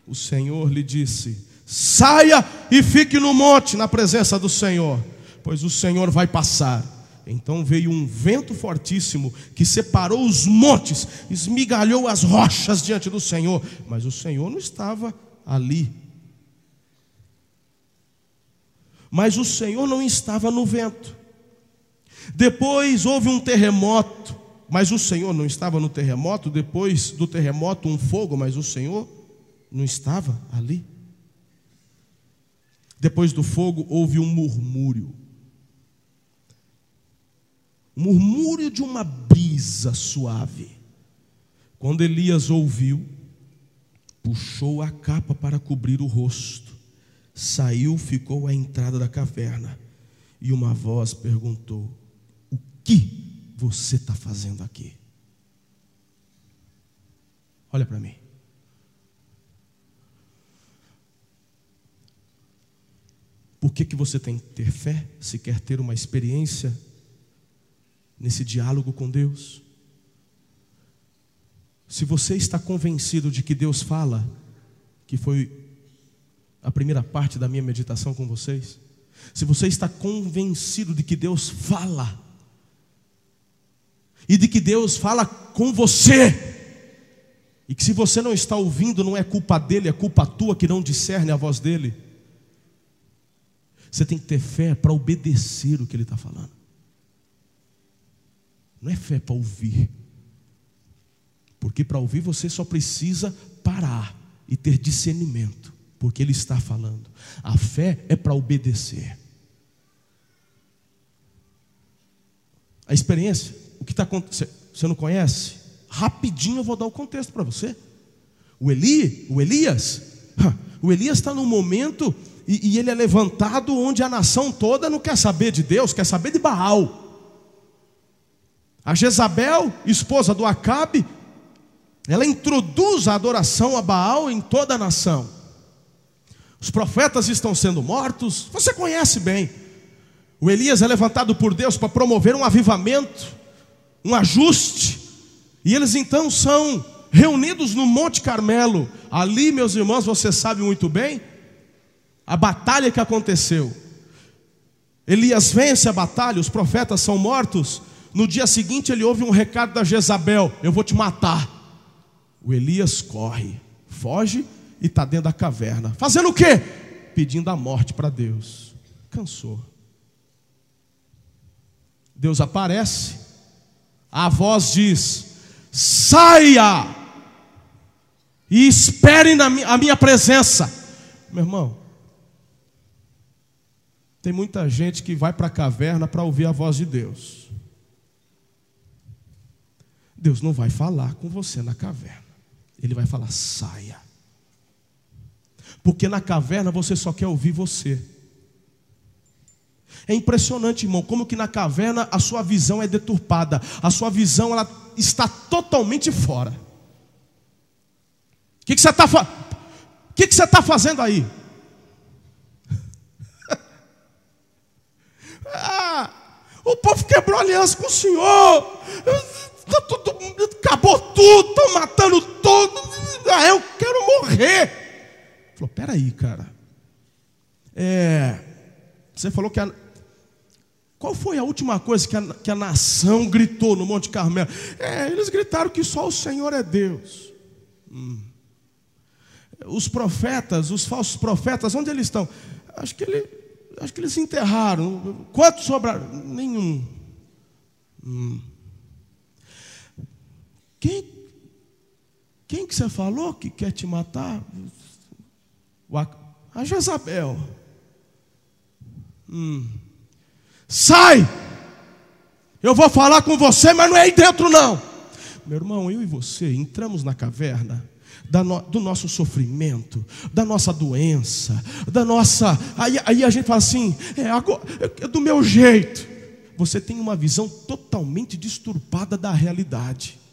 o Senhor lhe disse: saia e fique no monte, na presença do Senhor, pois o Senhor vai passar. Então veio um vento fortíssimo que separou os montes, esmigalhou as rochas diante do Senhor, mas o Senhor não estava ali. Mas o Senhor não estava no vento. Depois houve um terremoto, mas o Senhor não estava no terremoto. Depois do terremoto, um fogo, mas o Senhor não estava ali. Depois do fogo houve um murmúrio. Um murmúrio de uma brisa suave. Quando Elias ouviu, puxou a capa para cobrir o rosto, saiu, ficou à entrada da caverna, e uma voz perguntou: O que você está fazendo aqui? Olha para mim. Por que, que você tem que ter fé se quer ter uma experiência nesse diálogo com Deus? Se você está convencido de que Deus fala, que foi a primeira parte da minha meditação com vocês, se você está convencido de que Deus fala, e de que Deus fala com você, e que se você não está ouvindo, não é culpa dele, é culpa tua que não discerne a voz dele. Você tem que ter fé para obedecer o que ele está falando. Não é fé para ouvir. Porque para ouvir você só precisa parar e ter discernimento, porque ele está falando. A fé é para obedecer. A experiência, o que está acontecendo, você não conhece? Rapidinho eu vou dar o contexto para você. O Eli, o Elias, o Elias está num momento e, e ele é levantado onde a nação toda não quer saber de Deus, quer saber de Baal. A Jezabel, esposa do Acabe, ela introduz a adoração a Baal em toda a nação. Os profetas estão sendo mortos. Você conhece bem. O Elias é levantado por Deus para promover um avivamento, um ajuste. E eles então são reunidos no Monte Carmelo. Ali, meus irmãos, você sabe muito bem a batalha que aconteceu. Elias vence a batalha, os profetas são mortos. No dia seguinte, ele ouve um recado da Jezabel: Eu vou te matar. O Elias corre, foge e está dentro da caverna. Fazendo o quê? Pedindo a morte para Deus. Cansou. Deus aparece, a voz diz: saia e espere na minha, a minha presença. Meu irmão, tem muita gente que vai para a caverna para ouvir a voz de Deus. Deus não vai falar com você na caverna. Ele vai falar: saia. Porque na caverna você só quer ouvir você. É impressionante, irmão, como que na caverna a sua visão é deturpada, a sua visão ela está totalmente fora. O que, que você está fa... que, que tá fazendo aí? *laughs* ah, o povo quebrou aliança com o Senhor, tá tudo, acabou tudo, estão matando tudo, ah, eu quero morrer. Falou, peraí, cara. É, você falou que a, qual foi a última coisa que a, que a nação gritou no Monte Carmelo? É, eles gritaram que só o Senhor é Deus. Hum. Os profetas, os falsos profetas, onde eles estão? Acho que, ele, acho que eles se enterraram. Quantos sobraram? Nenhum. Hum. Quem, quem que você falou que quer te matar? A Jezabel. Hum. Sai! Eu vou falar com você, mas não é aí dentro, não. Meu irmão, eu e você entramos na caverna do nosso sofrimento, da nossa doença, da nossa. Aí, aí a gente fala assim: é, agora, é do meu jeito. Você tem uma visão totalmente disturpada da realidade.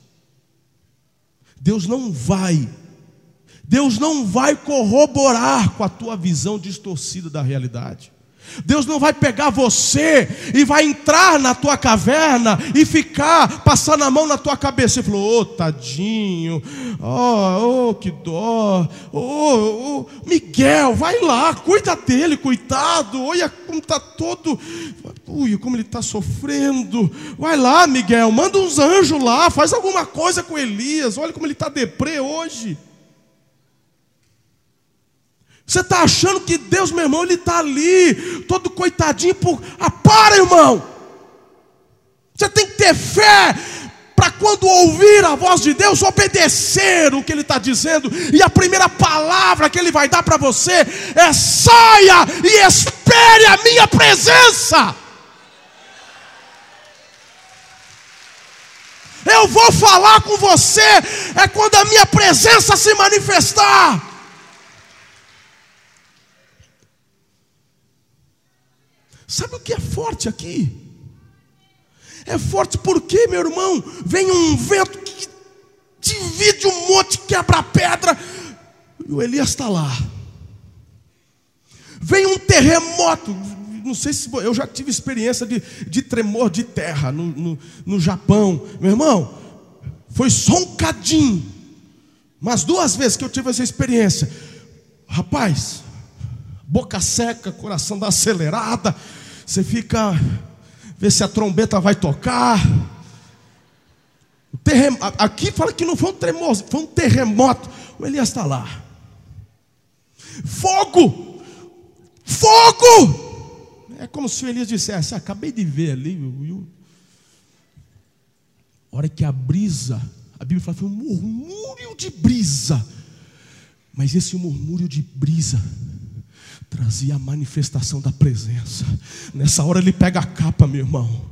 Deus não vai, Deus não vai corroborar com a tua visão distorcida da realidade. Deus não vai pegar você e vai entrar na tua caverna e ficar passando a mão na tua cabeça. Ele falou: Ô oh, tadinho, oh, oh, que dó, oh, oh, Miguel, vai lá, cuida dele, coitado. Olha como está todo, ui, como ele está sofrendo. Vai lá, Miguel, manda uns anjos lá, faz alguma coisa com Elias. Olha como ele está deprê hoje. Você está achando que Deus, meu irmão, Ele está ali, todo coitadinho. Por... Ah, para, irmão. Você tem que ter fé para quando ouvir a voz de Deus, obedecer o que Ele está dizendo. E a primeira palavra que Ele vai dar para você é: saia e espere a minha presença. Eu vou falar com você, é quando a minha presença se manifestar. Sabe o que é forte aqui? É forte porque, meu irmão, vem um vento que divide um monte, quebra a pedra, e o Elias está lá. Vem um terremoto, não sei se eu já tive experiência de, de tremor de terra no, no, no Japão, meu irmão, foi só um cadinho, mas duas vezes que eu tive essa experiência, rapaz, boca seca, coração da acelerada, você fica, vê se a trombeta vai tocar. Terrem... Aqui fala que não foi um tremor, foi um terremoto. O Elias está lá. Fogo! Fogo! É como se o Elias dissesse: Acabei de ver ali. Viu? A hora que a brisa, a Bíblia fala, foi um murmúrio de brisa. Mas esse murmúrio de brisa trazia a manifestação da presença. Nessa hora ele pega a capa, meu irmão.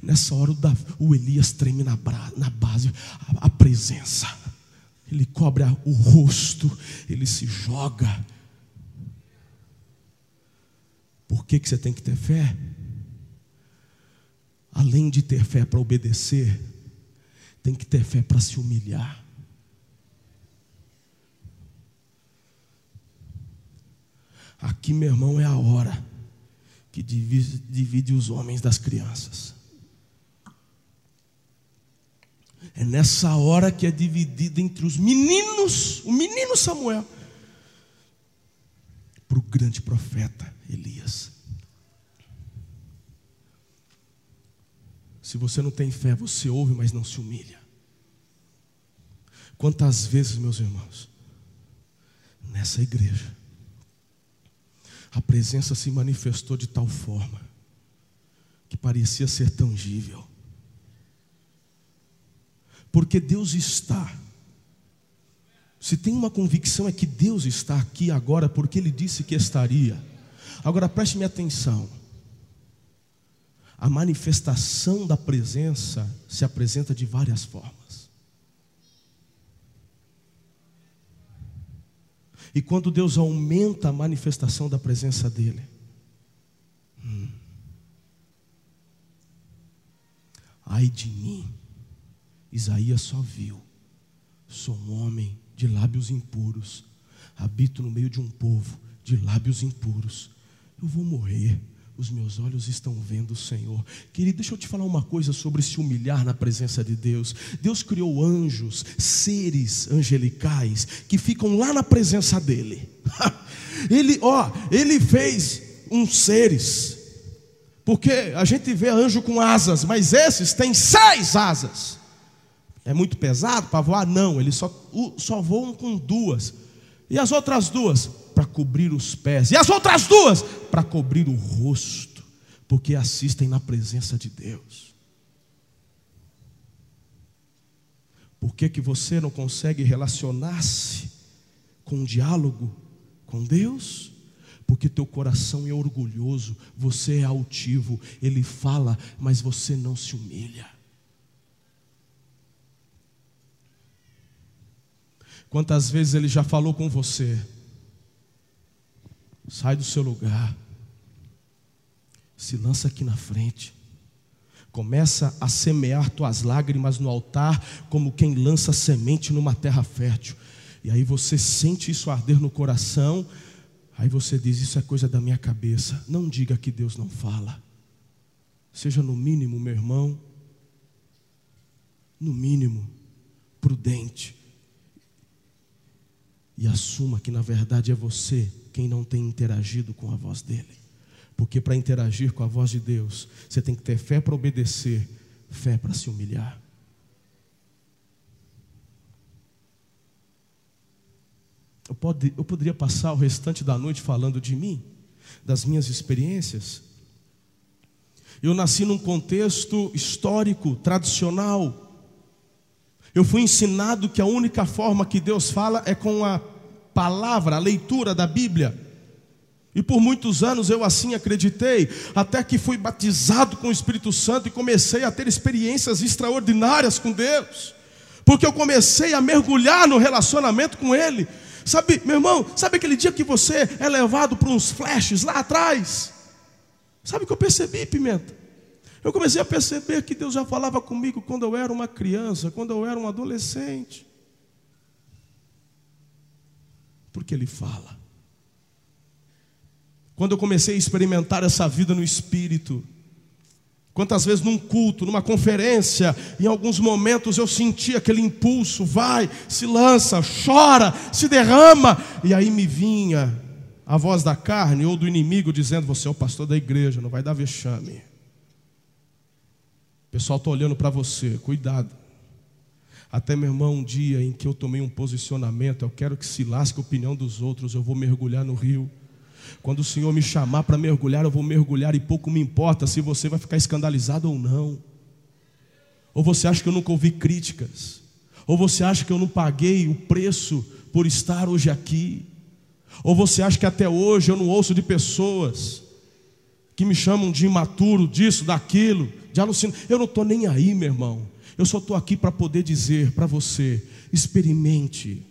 Nessa hora o, Elias treme na, na base, a, a presença. Ele cobre o rosto, ele se joga. Por que, que você tem que ter fé? Além de ter fé para obedecer, tem que ter fé para se humilhar. Aqui, meu irmão, é a hora que divide, divide os homens das crianças. É nessa hora que é dividida entre os meninos, o menino Samuel, para o grande profeta Elias. Se você não tem fé, você ouve, mas não se humilha. Quantas vezes, meus irmãos, nessa igreja, a presença se manifestou de tal forma que parecia ser tangível. Porque Deus está. Se tem uma convicção é que Deus está aqui agora porque Ele disse que estaria. Agora preste-me atenção. A manifestação da presença se apresenta de várias formas. E quando Deus aumenta a manifestação da presença dEle, hum, ai de mim, Isaías só viu, sou um homem de lábios impuros, habito no meio de um povo de lábios impuros, eu vou morrer os meus olhos estão vendo o Senhor. Querido, deixa eu te falar uma coisa sobre se humilhar na presença de Deus. Deus criou anjos, seres angelicais, que ficam lá na presença dEle. *laughs* Ele, ó, Ele fez uns seres, porque a gente vê anjo com asas, mas esses têm seis asas. É muito pesado para voar? Não, eles só, só voam com duas. E as outras duas? Para cobrir os pés, e as outras duas para cobrir o rosto, porque assistem na presença de Deus. Por que, que você não consegue relacionar-se com um diálogo com Deus? Porque teu coração é orgulhoso, você é altivo, ele fala, mas você não se humilha. Quantas vezes ele já falou com você? Sai do seu lugar. Se lança aqui na frente. Começa a semear tuas lágrimas no altar, como quem lança semente numa terra fértil. E aí você sente isso arder no coração. Aí você diz: Isso é coisa da minha cabeça. Não diga que Deus não fala. Seja no mínimo, meu irmão, no mínimo, prudente. E assuma que na verdade é você quem não tem interagido com a voz dele. Porque para interagir com a voz de Deus, você tem que ter fé para obedecer, fé para se humilhar. Eu, pode, eu poderia passar o restante da noite falando de mim, das minhas experiências. Eu nasci num contexto histórico, tradicional. Eu fui ensinado que a única forma que Deus fala é com a palavra, a leitura da Bíblia. E por muitos anos eu assim acreditei, até que fui batizado com o Espírito Santo e comecei a ter experiências extraordinárias com Deus, porque eu comecei a mergulhar no relacionamento com Ele. Sabe, meu irmão, sabe aquele dia que você é levado por uns flashes lá atrás? Sabe o que eu percebi, Pimenta? Eu comecei a perceber que Deus já falava comigo quando eu era uma criança, quando eu era um adolescente. Porque Ele fala. Quando eu comecei a experimentar essa vida no Espírito, Quantas vezes num culto, numa conferência, em alguns momentos eu senti aquele impulso, vai, se lança, chora, se derrama, e aí me vinha a voz da carne ou do inimigo dizendo: Você é o pastor da igreja, não vai dar vexame. Pessoal está olhando para você, cuidado. Até meu irmão, um dia em que eu tomei um posicionamento, eu quero que se lasque a opinião dos outros, eu vou mergulhar no rio. Quando o Senhor me chamar para mergulhar, eu vou mergulhar e pouco me importa se você vai ficar escandalizado ou não. Ou você acha que eu nunca ouvi críticas? Ou você acha que eu não paguei o preço por estar hoje aqui? Ou você acha que até hoje eu não ouço de pessoas que me chamam de imaturo, disso, daquilo, de alucinante? Eu não estou nem aí, meu irmão. Eu só estou aqui para poder dizer para você: experimente,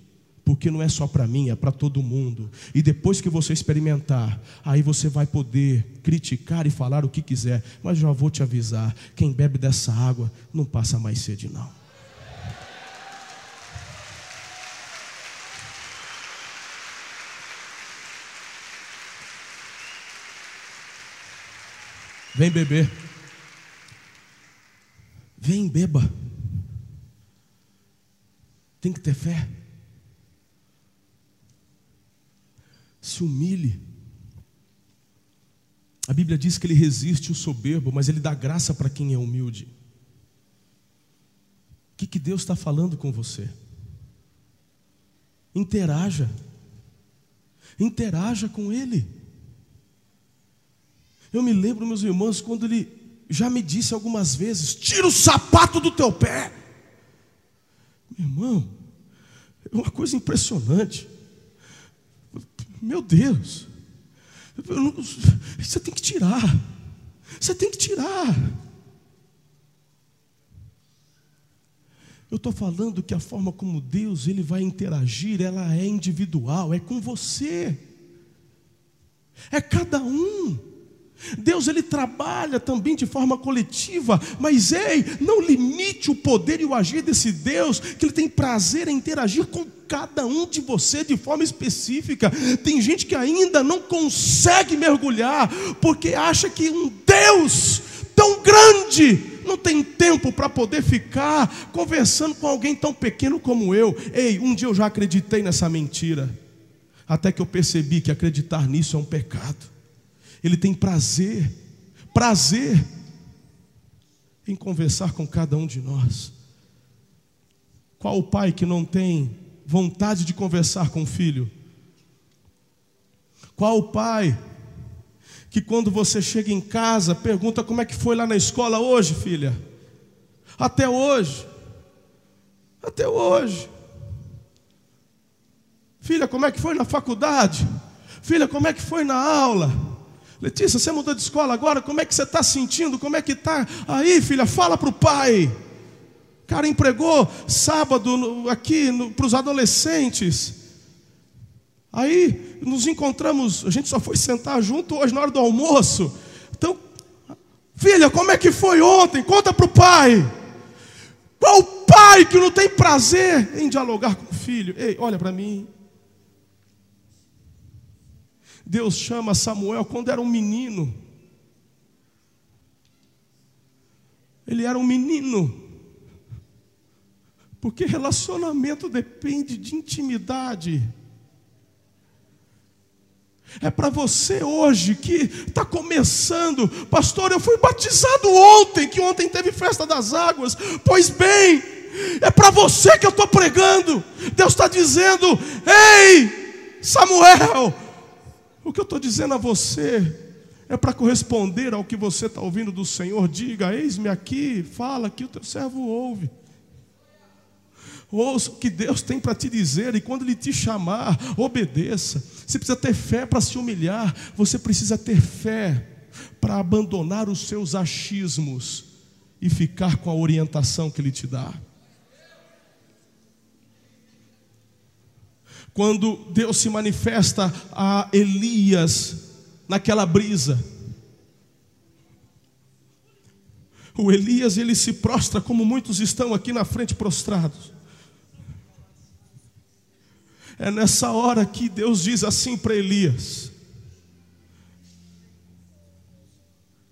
porque não é só para mim, é para todo mundo. E depois que você experimentar, aí você vai poder criticar e falar o que quiser, mas já vou te avisar: quem bebe dessa água não passa mais sede, não. Vem beber. Vem, beba. Tem que ter fé. Se humilhe. A Bíblia diz que ele resiste o soberbo, mas ele dá graça para quem é humilde. O que, que Deus está falando com você? Interaja. Interaja com Ele. Eu me lembro, meus irmãos, quando Ele já me disse algumas vezes: tira o sapato do teu pé. Meu irmão, é uma coisa impressionante. Meu Deus, não, você tem que tirar. Você tem que tirar. Eu estou falando que a forma como Deus ele vai interagir, ela é individual, é com você, é cada um. Deus ele trabalha também de forma coletiva, mas ei, não limite o poder e o agir desse Deus, que ele tem prazer em interagir com cada um de você de forma específica. Tem gente que ainda não consegue mergulhar, porque acha que um Deus tão grande não tem tempo para poder ficar conversando com alguém tão pequeno como eu. Ei, um dia eu já acreditei nessa mentira, até que eu percebi que acreditar nisso é um pecado. Ele tem prazer, prazer em conversar com cada um de nós. Qual o pai que não tem vontade de conversar com o filho? Qual o pai que quando você chega em casa, pergunta como é que foi lá na escola hoje, filha? Até hoje. Até hoje. Filha, como é que foi na faculdade? Filha, como é que foi na aula? Letícia, você mudou de escola agora, como é que você está sentindo? Como é que está? Aí, filha, fala para o pai. Cara, empregou sábado aqui para os adolescentes. Aí nos encontramos, a gente só foi sentar junto hoje na hora do almoço. Então, filha, como é que foi ontem? Conta para o pai. Qual pai que não tem prazer em dialogar com o filho? Ei, olha para mim. Deus chama Samuel quando era um menino. Ele era um menino. Porque relacionamento depende de intimidade. É para você hoje que está começando, pastor. Eu fui batizado ontem, que ontem teve festa das águas. Pois bem, é para você que eu estou pregando. Deus está dizendo: Ei, Samuel, o que eu estou dizendo a você é para corresponder ao que você está ouvindo do Senhor. Diga: Eis-me aqui, fala que o teu servo ouve. Ouça o que Deus tem para te dizer, e quando Ele te chamar, obedeça. Você precisa ter fé para se humilhar, você precisa ter fé para abandonar os seus achismos e ficar com a orientação que Ele te dá. Quando Deus se manifesta a Elias naquela brisa, o Elias ele se prostra como muitos estão aqui na frente prostrados. É nessa hora que Deus diz assim para Elias: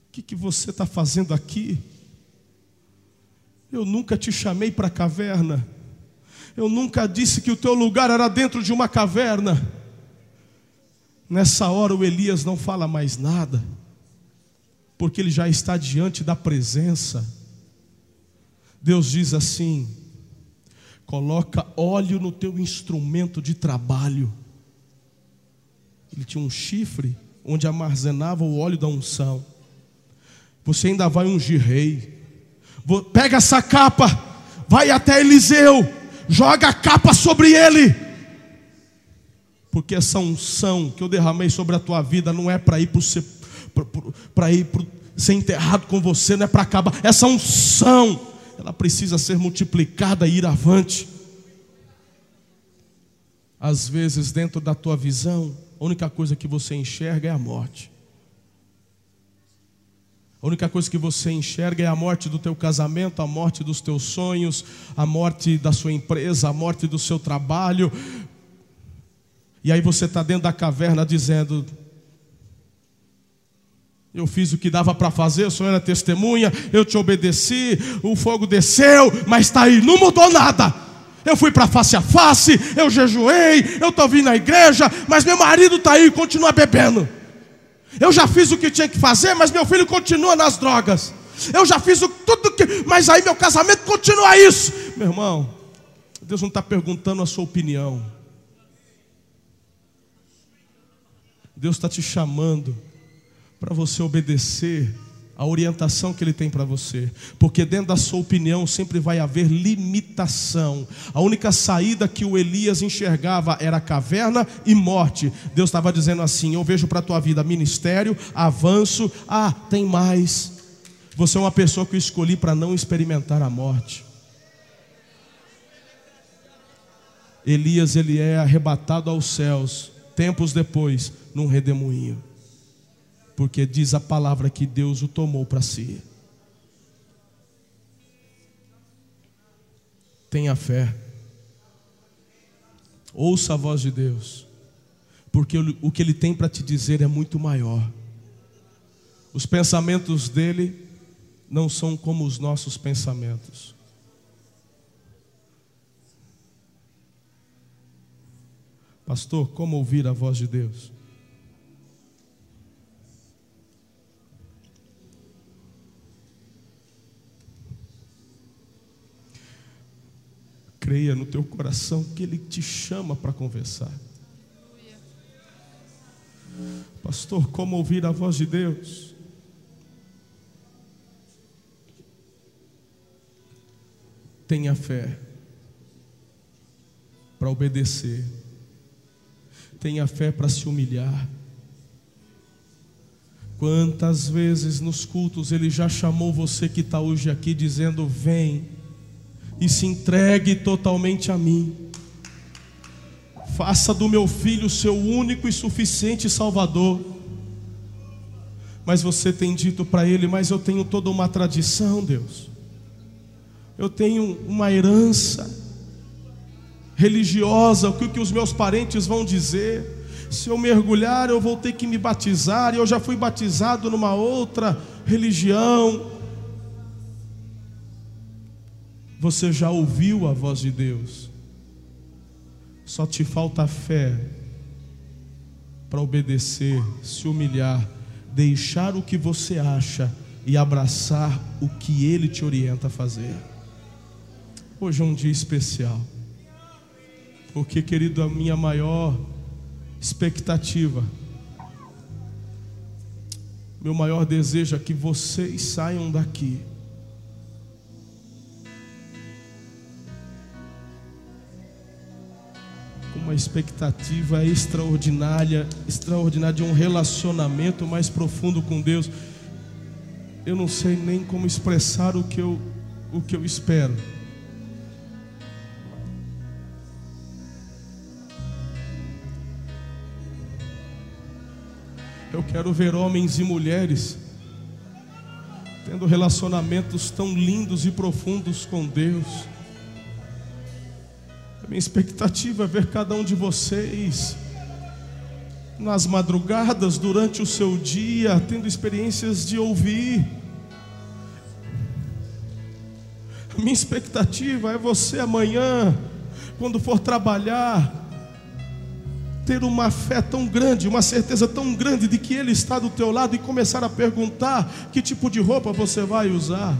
O que, que você está fazendo aqui? Eu nunca te chamei para a caverna. Eu nunca disse que o teu lugar era dentro de uma caverna. Nessa hora o Elias não fala mais nada, porque ele já está diante da presença. Deus diz assim: Coloca óleo no teu instrumento de trabalho. Ele tinha um chifre onde armazenava o óleo da unção. Você ainda vai ungir rei. Pega essa capa, vai até Eliseu, joga a capa sobre ele. Porque essa unção que eu derramei sobre a tua vida não é para ir para ir ser enterrado com você, não é para acabar. Essa unção ela precisa ser multiplicada e ir avante. Às vezes, dentro da tua visão, a única coisa que você enxerga é a morte. A única coisa que você enxerga é a morte do teu casamento, a morte dos teus sonhos, a morte da sua empresa, a morte do seu trabalho. E aí você está dentro da caverna dizendo: Eu fiz o que dava para fazer, o Senhor era testemunha, eu te obedeci, o fogo desceu, mas está aí, não mudou nada. Eu fui para face a face, eu jejuei, eu estou vindo na igreja, mas meu marido está aí e continua bebendo. Eu já fiz o que tinha que fazer, mas meu filho continua nas drogas. Eu já fiz o, tudo que. Mas aí meu casamento continua isso. Meu irmão, Deus não está perguntando a sua opinião. Deus está te chamando para você obedecer a orientação que Ele tem para você, porque dentro da sua opinião sempre vai haver limitação. A única saída que o Elias enxergava era caverna e morte. Deus estava dizendo assim: Eu vejo para a tua vida ministério, avanço, ah, tem mais. Você é uma pessoa que eu escolhi para não experimentar a morte. Elias ele é arrebatado aos céus tempos depois num redemoinho porque diz a palavra que Deus o tomou para si. Tenha fé. Ouça a voz de Deus, porque o que Ele tem para te dizer é muito maior. Os pensamentos dele não são como os nossos pensamentos. Pastor, como ouvir a voz de Deus? Creia no teu coração que Ele te chama para conversar. Pastor, como ouvir a voz de Deus? Tenha fé para obedecer, tenha fé para se humilhar. Quantas vezes nos cultos Ele já chamou você que está hoje aqui, dizendo: Vem e se entregue totalmente a mim. Faça do meu filho seu único e suficiente Salvador. Mas você tem dito para ele: Mas eu tenho toda uma tradição, Deus. Eu tenho uma herança religiosa, o que os meus parentes vão dizer. Se eu mergulhar, eu vou ter que me batizar. E eu já fui batizado numa outra religião. Você já ouviu a voz de Deus, só te falta fé para obedecer, se humilhar, deixar o que você acha e abraçar o que Ele te orienta a fazer. Hoje é um dia especial, porque, querido, a minha maior expectativa, meu maior desejo é que vocês saiam daqui uma expectativa extraordinária, extraordinária de um relacionamento mais profundo com Deus. Eu não sei nem como expressar o que eu, o que eu espero. Eu quero ver homens e mulheres tendo relacionamentos tão lindos e profundos com Deus minha expectativa é ver cada um de vocês nas madrugadas, durante o seu dia, tendo experiências de ouvir. A minha expectativa é você amanhã, quando for trabalhar, ter uma fé tão grande, uma certeza tão grande de que Ele está do teu lado e começar a perguntar que tipo de roupa você vai usar.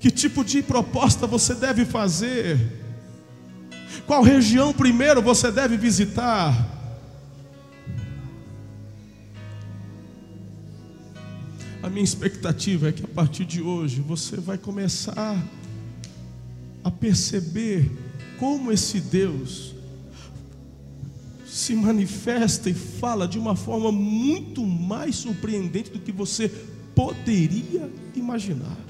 Que tipo de proposta você deve fazer? Qual região primeiro você deve visitar? A minha expectativa é que a partir de hoje você vai começar a perceber como esse Deus se manifesta e fala de uma forma muito mais surpreendente do que você poderia imaginar.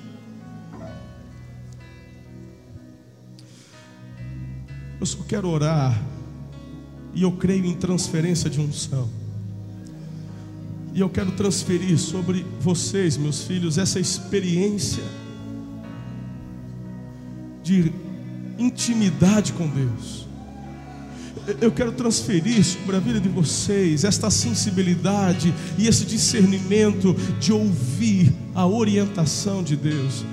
Eu só quero orar. E eu creio em transferência de unção. E eu quero transferir sobre vocês, meus filhos, essa experiência de intimidade com Deus. eu quero transferir sobre a vida de vocês esta sensibilidade e esse discernimento de ouvir a orientação de Deus.